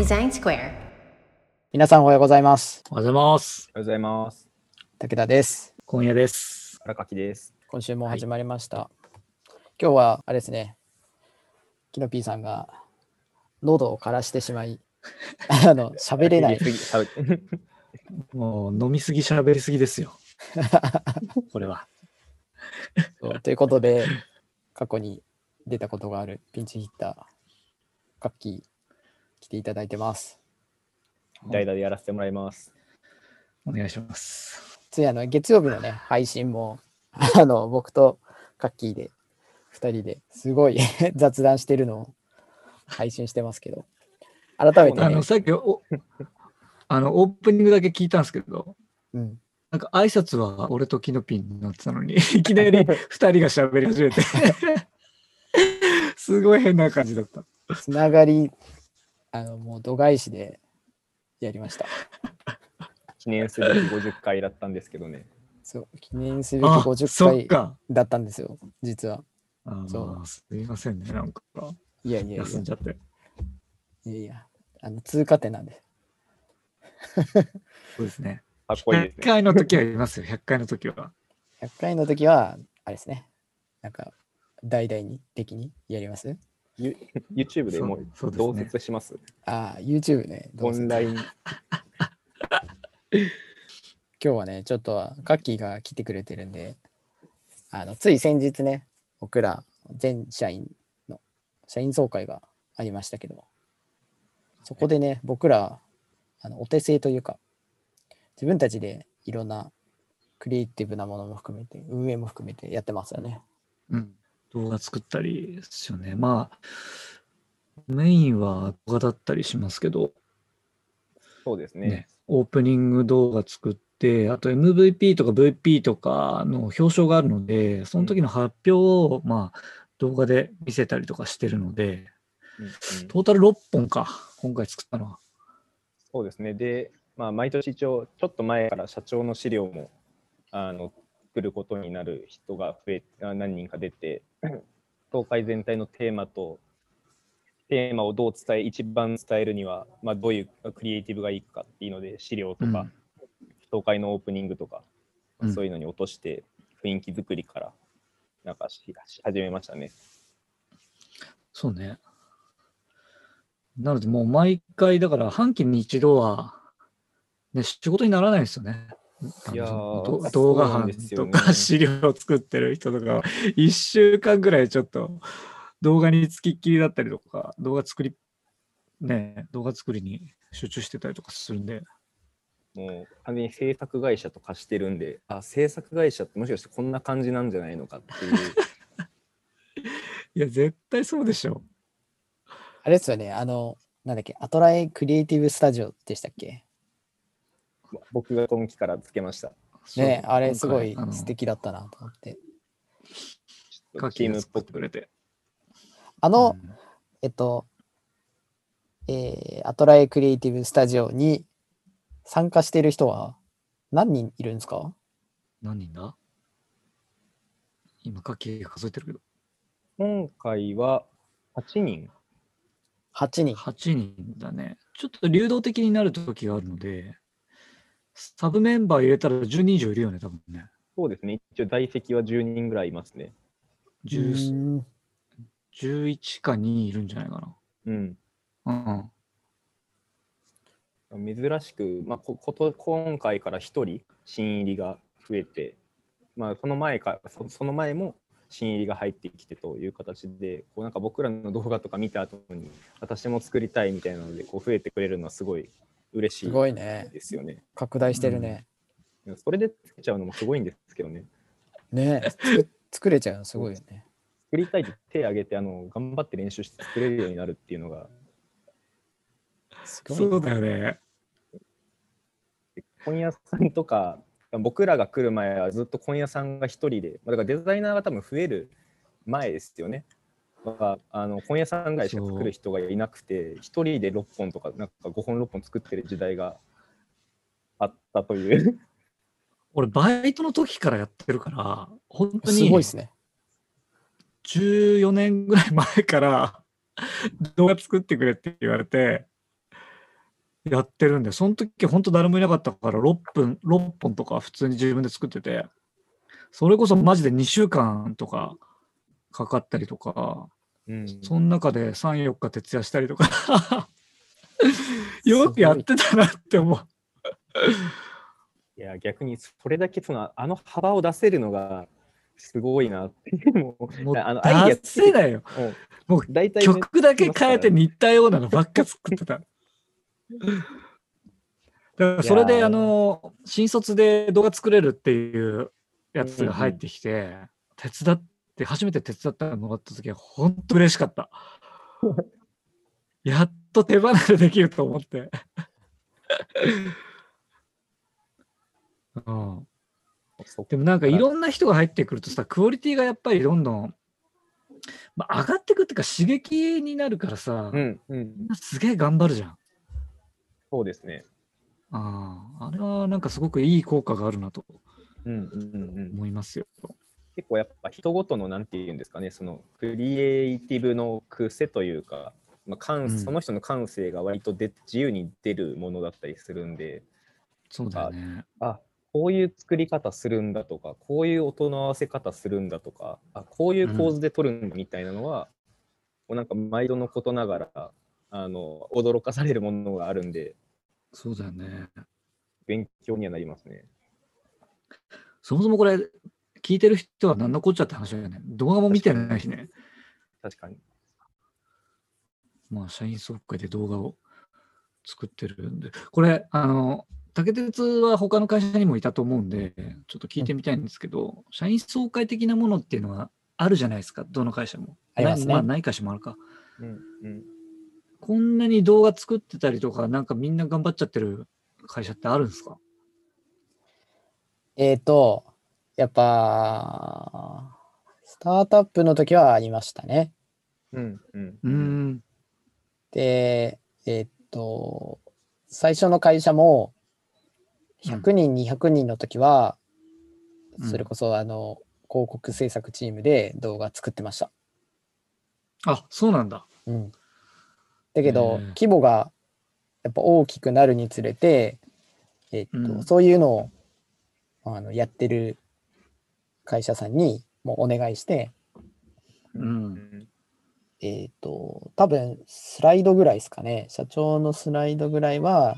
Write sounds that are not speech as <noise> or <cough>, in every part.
デザインスクエア。皆さんおはようございます。おはようございます。おはようございます。武田です。今夜です。荒垣です。今週も始まりました。今日はあれですね、キノピーさんが喉を枯らしてしまい、<laughs> あの、喋れない。<laughs> もう飲みすぎ喋りすぎですよ。<laughs> これは。ということで、過去に出たことがあるピンチヒッター、カッキー、来ていただいてます。代打でやらせてもらいます。お願いします。ついあの、月曜日のね、配信も、<laughs> あの、僕とカッキーで、二人ですごい <laughs> 雑談してるのを配信してますけど、改めてねあの、、さっきお、<laughs> あの、オープニングだけ聞いたんですけど、うん、なんか挨拶は俺とキノピンになってたのに、いきなり二人が喋り始めて、すごい変な感じだった。つながり、あの、もう度外視でやりました。記念すべき50回だったんですけどね。そう、記念すべきあ、50回。だったんですよ、実は。あそうすいませんね、なんか、いやいやいや、休んじゃって。いやいや、あの、通過点なんで。<laughs> そうですね。かっこいいです100ね。回の時はいますよ、100回の時は。100回の時は、あれですね、なんか、大々に、的にやります？ユ YouTube でもう同そうそうですね説します？ああ、YouTube ね。どうぞオンライン。<laughs> 今日はね、ちょっとカッキーが来てくれてるんで、あの、つい先日ね、僕ら全社員の社員総会がありましたけど、そこでね、僕ら、あのお手製というか、自分たちでいろんなクリエイティブなものも含めて、運営も含めてやってますよね。うん、動画作ったりですよね。まあ、メインは動画だったりしますけど、そうですね。ね、オープニング動画作って、あと MVP とか VP とかの表彰があるので、その時の発表を、まあ、動画で見せたりとかしてるので、うんうんトータル6本か、今回作ったのは。そうですね。で、まあ、毎年一応、ちょっと前から社長の資料もあの作ることになる人が増えあ何人か出て、<clears throat> 東海全体のテーマと、テーマをどう伝え、一番伝えるには、まあ、どういうクリエイティブがいいかっていうので、資料とか、うん東海のオープニングとか、うんそういうのに落として、雰囲気作りから、なんかしし始めましたね。そうね。なので、もう毎回、だから半期に一度は、ね、仕事にならないですよね。いや動画班とか資料を作ってる人とか、1週間ぐらいちょっと動画につきっきりだったりとか、動画作り、ね、動画作りに集中してたりとかするんで、もう完全に制作会社と化してるんで、あ、制作会社ってもしかしてこんな感じなんじゃないのかっていう。<laughs> いや、絶対そうでしょ。あれですよね、あの、なんだっけ、アトラエクリエイティブスタジオでしたっけ僕が今期からつけました。ね、あれすごい素敵だったなと思って。チームっぽく。ってくれて。あの、うんえっと、えーアトラエクリエイティブスタジオに参加している人は何人いるんですか？何人だ？今、カキが数えてるけど。今回は8人。?8 人。8人だね。ちょっと流動的になる時があるので、サブメンバー入れたら10人以上いるよね、多分ね。そうですね。一応在籍は10人ぐらいいますね。う10ーん11か2いるんじゃないかうん。な。珍しく、まあ、ここと今回から1人新入りが増えて、まあ、その前かそその前も新入りが入ってきてという形でこうなんか僕らの動画とか見た後に私も作りたいみたいなのでこう増えてくれるのはすごい嬉しすいごいね。ですよね。拡大してるね。それで作っちゃうのもすごいんですけどね。ね作作れちゃうのすごいよね。作りたいって手を挙げてあの頑張って練習して作れるようになるっていうのがすごいそうだよね。本屋さんとか僕らが来る前はずっと本屋さんが一人でまあだからデザイナーが多分増える前ですよね。まあ、あの本屋さんぐらいしか作る人がいなくて一人で6本とかなんか5本6本作ってる時代があったという <laughs> 俺、バイトの時からやってるから、本当すにごいですね。14年ぐらい前から動画作ってくれって言われて、やってるんで、その時本当誰もいなかったから6分、6本とか普通に自分で作ってて、それこそマジで2週間とかかかったりとか、うんその中で3、4日徹夜したりとか、よくやってたなって思う。いや、逆にそれだけそのあの幅を出せるのがすごいなって。もうもうあのアイディア出せないよ。もう大体曲だけ変えて似たようなのばっか作ってた。だからそれであの新卒で動画作れるっていうやつが入ってきて、手伝って初めて手伝ったのがあった時は本当嬉しかった。<laughs> やっと手離れできると思って。<laughs> うん、そでもなんかいろんな人が入ってくるとさ、クオリティがやっぱりどんどん、まあ、上がってくっていうか刺激になるからさ、うんうん、すげえ頑張るじゃん。そうですね。ああ、あれはなんかすごくいい効果があるなとうんうんうんうん、思いますよ。結構やっぱ人ごとのなんていうんですかね、そのクリエイティブの癖というか、まあ感うんその人の感性が割とで自由に出るものだったりするんで、そうだよね。あこういう作り方するんだとか、こういう音の合わせ方するんだとか、あこういう構図で撮るんだみたいなのは、こうなんか毎度のことながらあの驚かされるものがあるんで、そうだよね。勉強にはなりますね。そもそもこれ、聞いてる人は何のこっちゃって話だよね。動画も見てないしね。確かに。まあ、社員総会で動画を作ってるんで。これ、あの、竹鉄は他の会社にもいたと思うんで、ちょっと聞いてみたいんですけど、社員総会的なものっていうのはあるじゃないですか、どの会社も。ありますねないまあ、ない会社もあるか。うんうん、こんなに動画作ってたりとか、なんかみんな頑張っちゃってる会社ってあるんですか？えっ、と、やっぱ、スタートアップの時はありましたね。うんうんうーん。で、えっ、と、最初の会社も、100人、200人の時は、うんそれこそ、あの、広告制作チームで動画作ってました。あ、そうなんだ。うん。だけど、規模がやっぱ大きくなるにつれて、えっとうんそういうのをあのやってる会社さんにもうお願いして、うん。えっと多分スライドぐらいですかね。社長のスライドぐらいは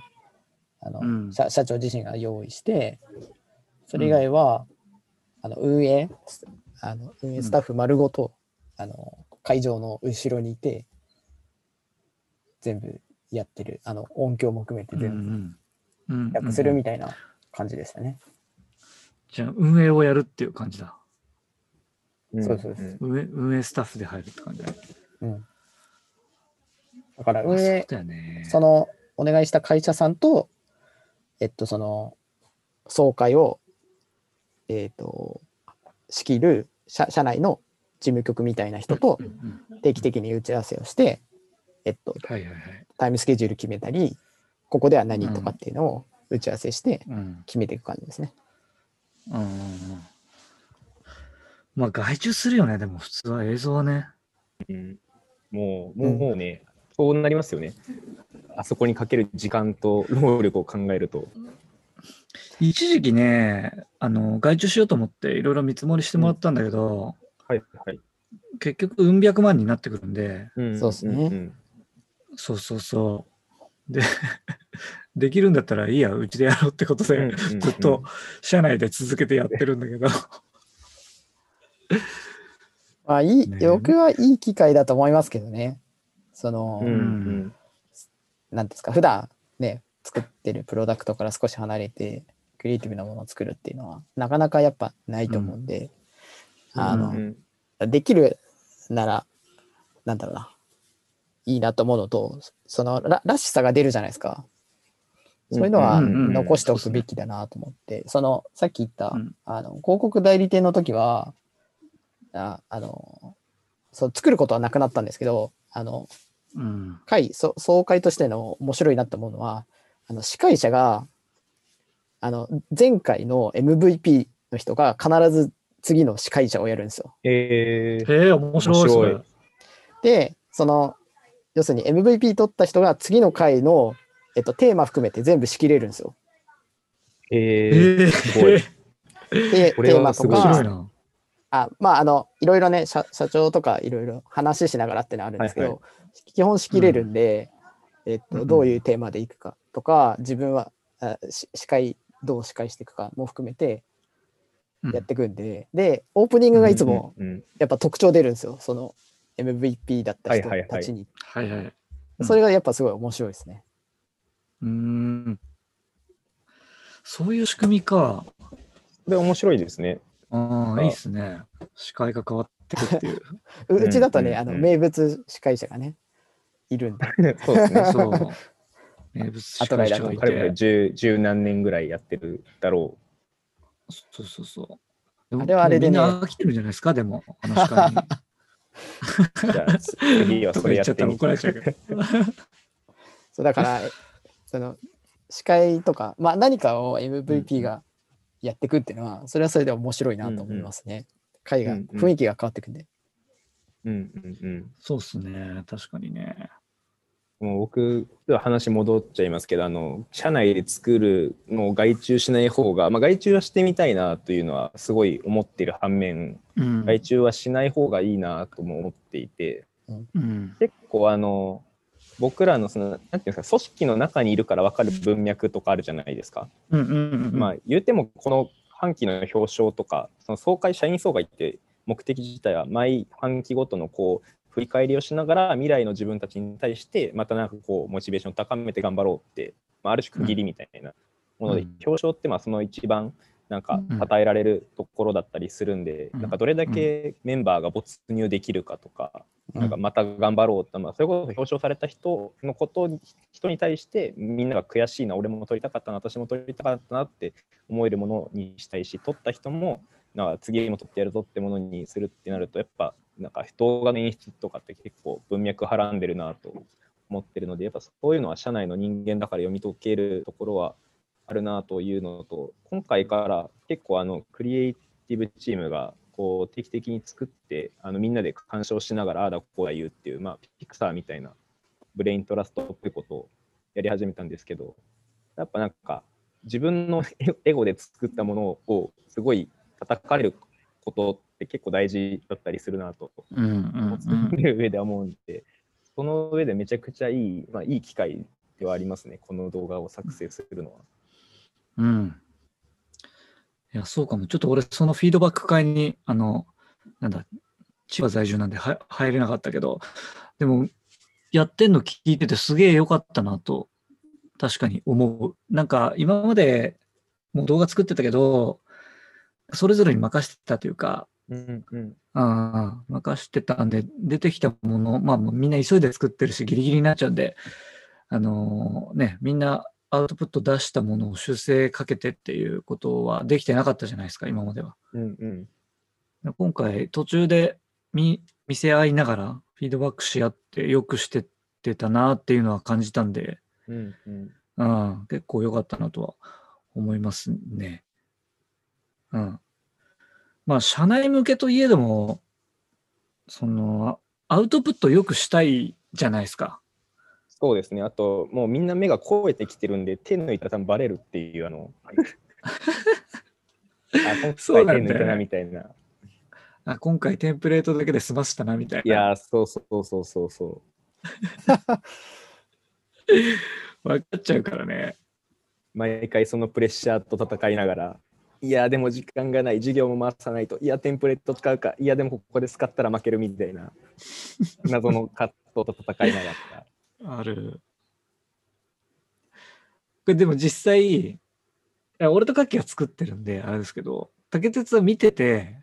あの、うん。社社長自身が用意してそれ以外は、あの運営あの運営スタッフ丸ごと、あの会場の後ろにいて全部やってる。あの音響も含めてうんう全部んうん訳するみたいな感じでしたね。じゃあ、運営をやるっていう感じだ。うんそうそうそう運営運営スタッフで入るって感じだ。うん、だからあ運営そうだよね。そのお願いした会社さんとえっとその総会をえっと仕切る社社内の事務局みたいな人とうんうん定期的に打ち合わせをして、えっと、はいはいはい。タイムスケジュール決めたりここでは何とかっていうのを打ち合わせしてうん決めていく感じですね。うんうんうんまあ、外注するよね、でも普通は映像はね。うんもう、もうもうね、そうなりますよね。あそこにかける時間と労力を考えると。一時期ね、あの外注しようと思っていろいろ見積もりしてもらったんだけど、はいはい。結局、うん百万になってくるんで、うんそうっすねんんそうそうそう。で、できるんだったらいいや、うちでやろうってことで、うんうんうん。ずっと社内で続けてやってるんだけど。<laughs> まあいい、ね。僕はいい機会だと思いますけどね。その、うんうん。なんですか、普段ね、作ってるプロダクトから少し離れて、クリエイティブなものを作るっていうのは、なかなかやっぱないと思うんで、あの、うん。できるなら、なんだろうな、いいなと思うのと、そのららしさが出るじゃないですか。そういうのは残しておくべきだなと思って、その、さっき言った、うんあの、広告代理店の時は、ああの、そう、作ることはなくなったんですけど、あの、うん。会、そ総会としての面白いなと思うのは、あの、司会者が、あの、前回の MVP の人が必ず次の司会者をやるんですよ。えーへえ、面白いそ面白れい。で、その、要するに MVP 取った人が次の回のえっと、テーマ含めて全部仕切れるんですよ。ええー、ー、すごい。テーマとか。あまあ、あの、いろいろね社、社長とかいろいろ話しながらってのはあるんですけど、はいは基本仕切れるんで、えっと、うんどういうテーマでいくかとか、自分はあし司会、どう司会していくかも含めてうんやっていくんで、で、オープニングがいつもうんうんやっぱ特徴出るんですよ。その MVP だった人はいはいはいたちに。はいはい。うんそれがやっぱすごい面白いですね。うーん。そういう仕組みか。で、面白いですね。ああ、あいいっすね。視界が変わってくっていう。う <laughs> うちだとね、あの名物司会者がね、いるんで。<laughs> そうですね。そう。名物司会者がい彼もて。十十何年ぐらいやってるだろそうそうそう。でもあれはあれでねみんな飽きてるんじゃないですか、でも、あの司会に。う。<laughs> じゃあ、次はそれやってみとか言っちゃった？ら怒られちゃうけど。そうだから、その司会とか、まあ、何かを MVP がやっていくっていうのは、それはそれで面白いなと思いますね。会が、うんうん雰囲気が変わってくんで。うんうんうん。そうっすね。確かにね。もう僕、話戻っちゃいますけど、あの、社内で作るのを外注しない方が、まあ、外注はしてみたいなというのはすごい思っている反面、うん。外注はしない方がいいなとも思っていて、うん。結構あの、僕らのその、なんていうんですか、組織の中にいるから分かる文脈とかあるじゃないですか。うんうんうんうん。まあ、言うても、この半期の表彰とか、その総会、社員総会って目的自体は毎半期ごとのこう振り返りをしながら、未来の自分たちに対して、またなんかこう、モチベーションを高めて頑張ろうって、まあ、ある種区切りみたいなもので、うん表彰ってまあその一番なんかうん。称えられるところだったりするんで、うん。なんかどれだけメンバーが没入できるかとか、うん。なんかまた頑張ろうと、まあ、それこそ表彰された人のことに人に対してみんなが悔しいな俺も取りたかったな私も取りたかったなって思えるものにしたいし取った人もなんか次も取ってやるぞってものにするってなるとやっぱなんか動画の演出とかって結構文脈はらんでるなと思ってるのでやっぱそういうのは社内の人間だから読み解けるところはあるなというのと今回から結構あのクリエイティブチームがこう定期的に作ってあのみんなで鑑賞しながらああだこうだ言うっていう、まあ、ピクサーみたいなブレイントラストっぽいことをやり始めたんですけどやっぱなんか自分のエ <laughs> エゴで作ったものをすごい叩かれることって結構大事だったりするなとうんうんうん見る上では思うんで、その上でめちゃくちゃいい、まあ、いい機会ではありますね、この動画を作成するのは。うん。いや、そうかも。ちょっと俺、そのフィードバック会に、あの、なんだ、千葉在住なんでは入れなかったけど、でも、やってんの聞いててすげえ良かったなと、確かに思う。なんか、今までもう動画作ってたけど、それぞれに任せてたというか、うんうんああ、任してたんで、出てきたもの、まあみんな急いで作ってるし、ギリギリになっちゃうんで、あのーね、みんなアウトプット出したものを修正かけてっていうことはできてなかったじゃないですか、今までは。うんうん今回、途中で見見せ合いながら、フィードバックし合って、よくしてってたなっていうのは感じたんで、うんうんうん、結構良かったなとは思いますね。うん。まあ、社内向けといえども、その、アウトプットよくしたいじゃないですか。そうですね、あと、もうみんな目が超えてきてるんで、手抜いたら多分バレるっていう、あの、<laughs> あ、今そう回手抜いたなみたいな。あ今回テンプレートだけで済ませたなみたいな。いやー、そうそうそうそうそ分 <laughs> かっちゃうからね。う。毎回そのプレッシャーと戦いながら、いやー、でも時間がない、授業も回さないと、いや、テンプレート使うか、いや、でもここで使ったら負けるみたいな、謎の葛藤と戦いながら。ある。これでも実際、俺とカッキーが作ってるんで、あれですけど、竹鉄は見てて、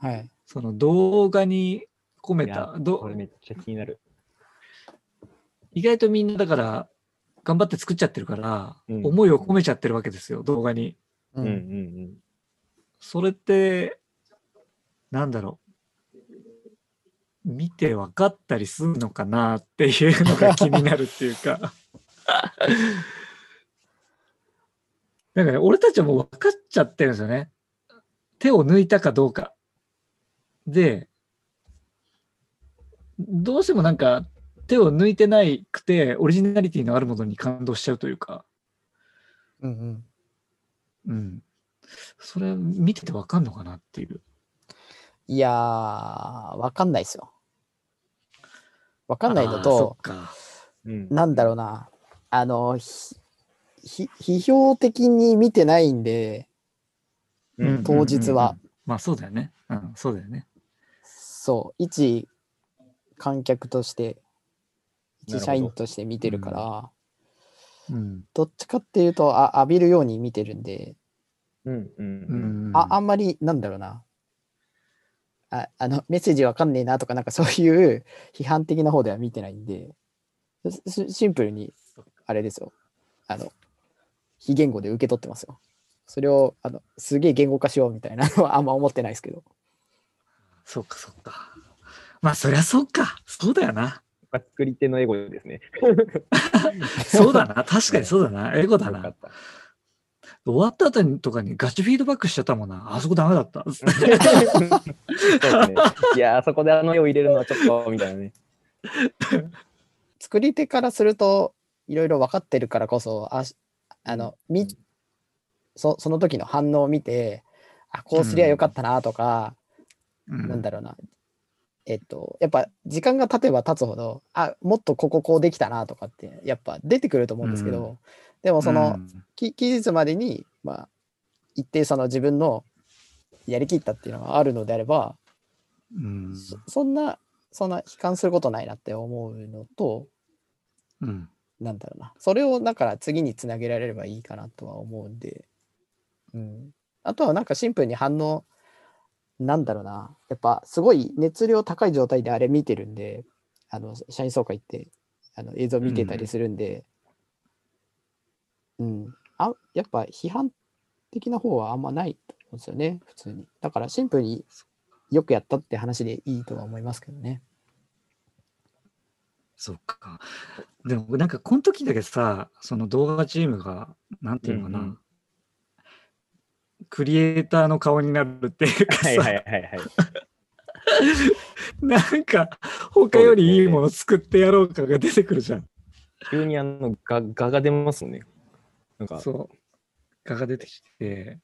はい。その動画に込めた、どこれめっちゃ気になる。意外とみんなだから頑張って作っちゃってるから、うん思いを込めちゃってるわけですよ、動画に。ううんうんうん。それって、なんだろう。見て分かったりするのかなっていうのが気になるっていうか。<laughs> なんかね、俺たちはもう分かっちゃってるんですよね。手を抜いたかどうか。で、どうしてもなんか、手を抜いてないくて、オリジナリティのあるものに感動しちゃうというか、うんうん。うん。それ見ててわかんのかなっていう。いやー、わかんないですよ。わかんないのと。うんなんだろうな、あの、ひひ批評的に見てないんで、うん当日はうんうんうん。まあそうだよね。うん、そうだよね。そう、一観客として、一社員として見てるから、うん。どっちかっていうと、あ浴びるように見てるんで、うんうんううんん、ああんまり、なんだろうな、ああのメッセージわかんねえなとか、なんかそういう批判的な方では見てないんで、シシンプルに、あれですよ、あの、非言語で受け取ってますよ。それを、あの、すげえ言語化しようみたいなのはあんま思ってないですけど。そうか、そうか。まあそりゃそうか。そうだよな。作り手のエゴですね。<laughs> そうだな。確かにそうだな。エゴだなよかっ。た。終わった後にとかにガチフィードバックしちゃったもんな。あそこダメだった。<laughs> ね。いや、あそこであの絵を入れるのはちょっと、みたいなね。作り手からするといろいろ分かってるからこそあしあのみそその時の反応を見てあこうすりゃよかったなとか、うんなんだろうなえっとやっぱ時間が経てば経つほどあもっとこここうできたなとかってやっぱ出てくると思うんですけど、うんでもその、うんき期日までにまあ一定その自分のやりきったっていうのがあるのであれば、うんそそんなそんな悲観することないなって思うのとうんなんだろうな。それをだから次につなげられればいいかなとは思うんで。うん。あとはなんかシンプルに反応、なんだろうな。やっぱすごい熱量高い状態であれ見てるんで、あの、社員総会ってあの映像見てたりするんで、うん、あ、やっぱ批判的な方はあんまないと思うんですよね、普通に。だからシンプルによくやったって話でいいとは思いますけどね。そっか。でもなんかこの時だけさ、その動画チームが、なんていうのかな、うんうんクリエイターの顔になるっていうかさ、はいはいはいはい。<laughs> なんか他よりいいもの作ってやろうかが出てくるじゃん。急にあの、が、がが出ますね。なんか、そう。画が出てきて、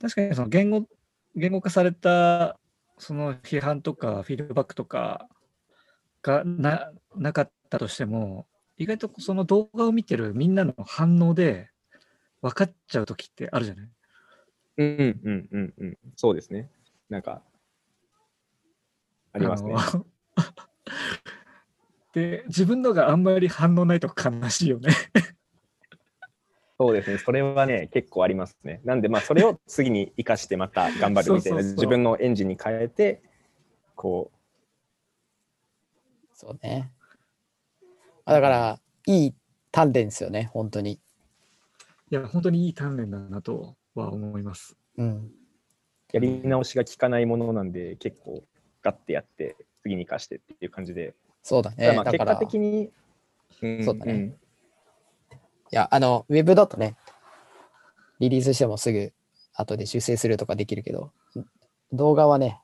確かにその言語、言語化されたその批判とかフィードバックとかがななかったとしても、意外とその動画を見てるみんなの反応で分かっちゃう時ってあるじゃない？うんうんうんうんうん。そうですね。なんか、ありますね。<laughs> で、自分のがあんまり反応ないと悲しいよね。そうですね。それはね、結構ありますね。なんで、まあ、それを次に生かしてまた頑張るみたいな、そうそうそう自分のエンジンに変えて、こそうね。あだから、いい鍛錬ですよね、本当に。いや、本当にいい鍛錬だなとは思います。うん。う、やり直しが効かないものなんで、結構、ガッてやって、次に生かしてっていう感じで、そうだね。まあ、結果的に、んそうだねんや、あの、ウェブだとね、リリースしてもすぐ後で修正するとかできるけど、動画はね、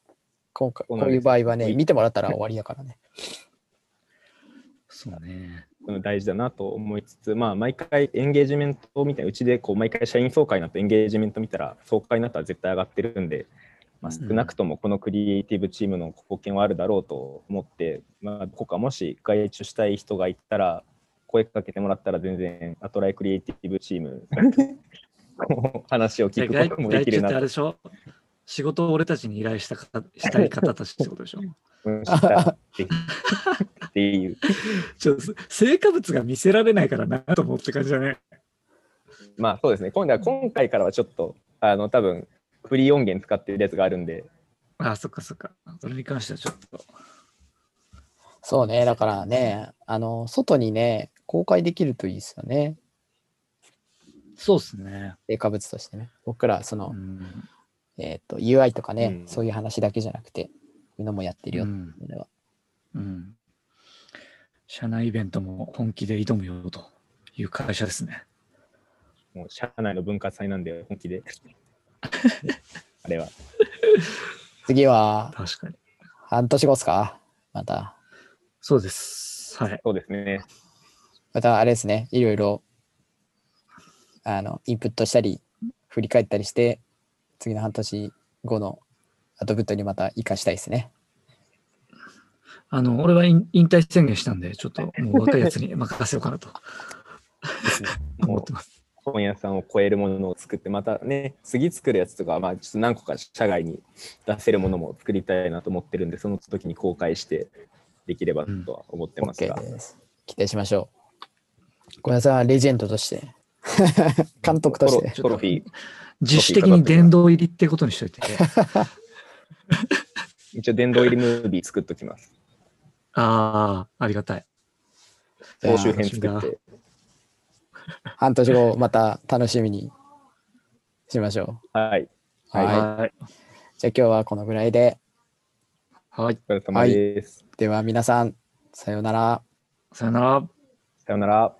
今回、こういう場合はね、はい見てもらったら終わりだからね。そうね。大事だなと思いつつ、まあ、毎回エンゲージメントみたいな、うちでこう毎回社員総会になってエンゲージメント見たら、総会になったら絶対上がってるんで、まあ、うん少なくともこのクリエイティブチームの貢献はあるだろうと思って、まあ、どこかもし外注したい人がいたら、声かけてもらったら全然、アトライクリエイティブチーム、<laughs> 話を聞く外こともできるなとあれでしょ？仕事を俺たちに依頼したかしたい方たちってことでしょ？うんしたってっていう。<laughs> ちょっと成果物が見せられないからなと思うって感じだね。まあそうですね、今度は今回からはちょっと、あの多分フリー音源使ってるやつがあるんで、あそっかそっか。それに関してはちょっと。そうね、だからね、あの、外にね、公開できるといいですよね。そうっすね。成果物としてね。僕ら、そのう、ん。えっ、と、UI とかね、うんそういう話だけじゃなくて、こういうのもやってるよってうんいうのは。うん。社内イベントも本気で挑むよという会社ですね。もう社内の文化祭なんで本気で。<laughs> あれは。次は、確かに。半年後っすか？また。そうです。はい。そうですね。またあれですね、いろいろ、あの、インプットしたり、振り返ったりして、次の半年後のアウトプットにまた活かしたいですね。あの、俺は引引退宣言したんで、ちょっともう若いやつに任せようかなと <laughs> 思もうってます。本屋さんを超えるものを作って、またね、次作るやつとかは、まあ、ちょっと何個か社外に出せるものも作りたいなと思ってるんで、その時に公開してできればとは思ってますが、OK です。期待しましょう。小屋さんはレジェンドとして、<laughs> 監督として、トロフィー、自主的に殿堂入りってことにしといて。<laughs> 一応殿堂入りムービー作っときます。ああ、ありがたい。じゃあ総集編作って。半年後また楽しみにしましょはい。う。はい。はい。じゃあ今日はこのぐらいで、はい。お疲れ様です。では皆さん、さようなら。さよなら。さよなら。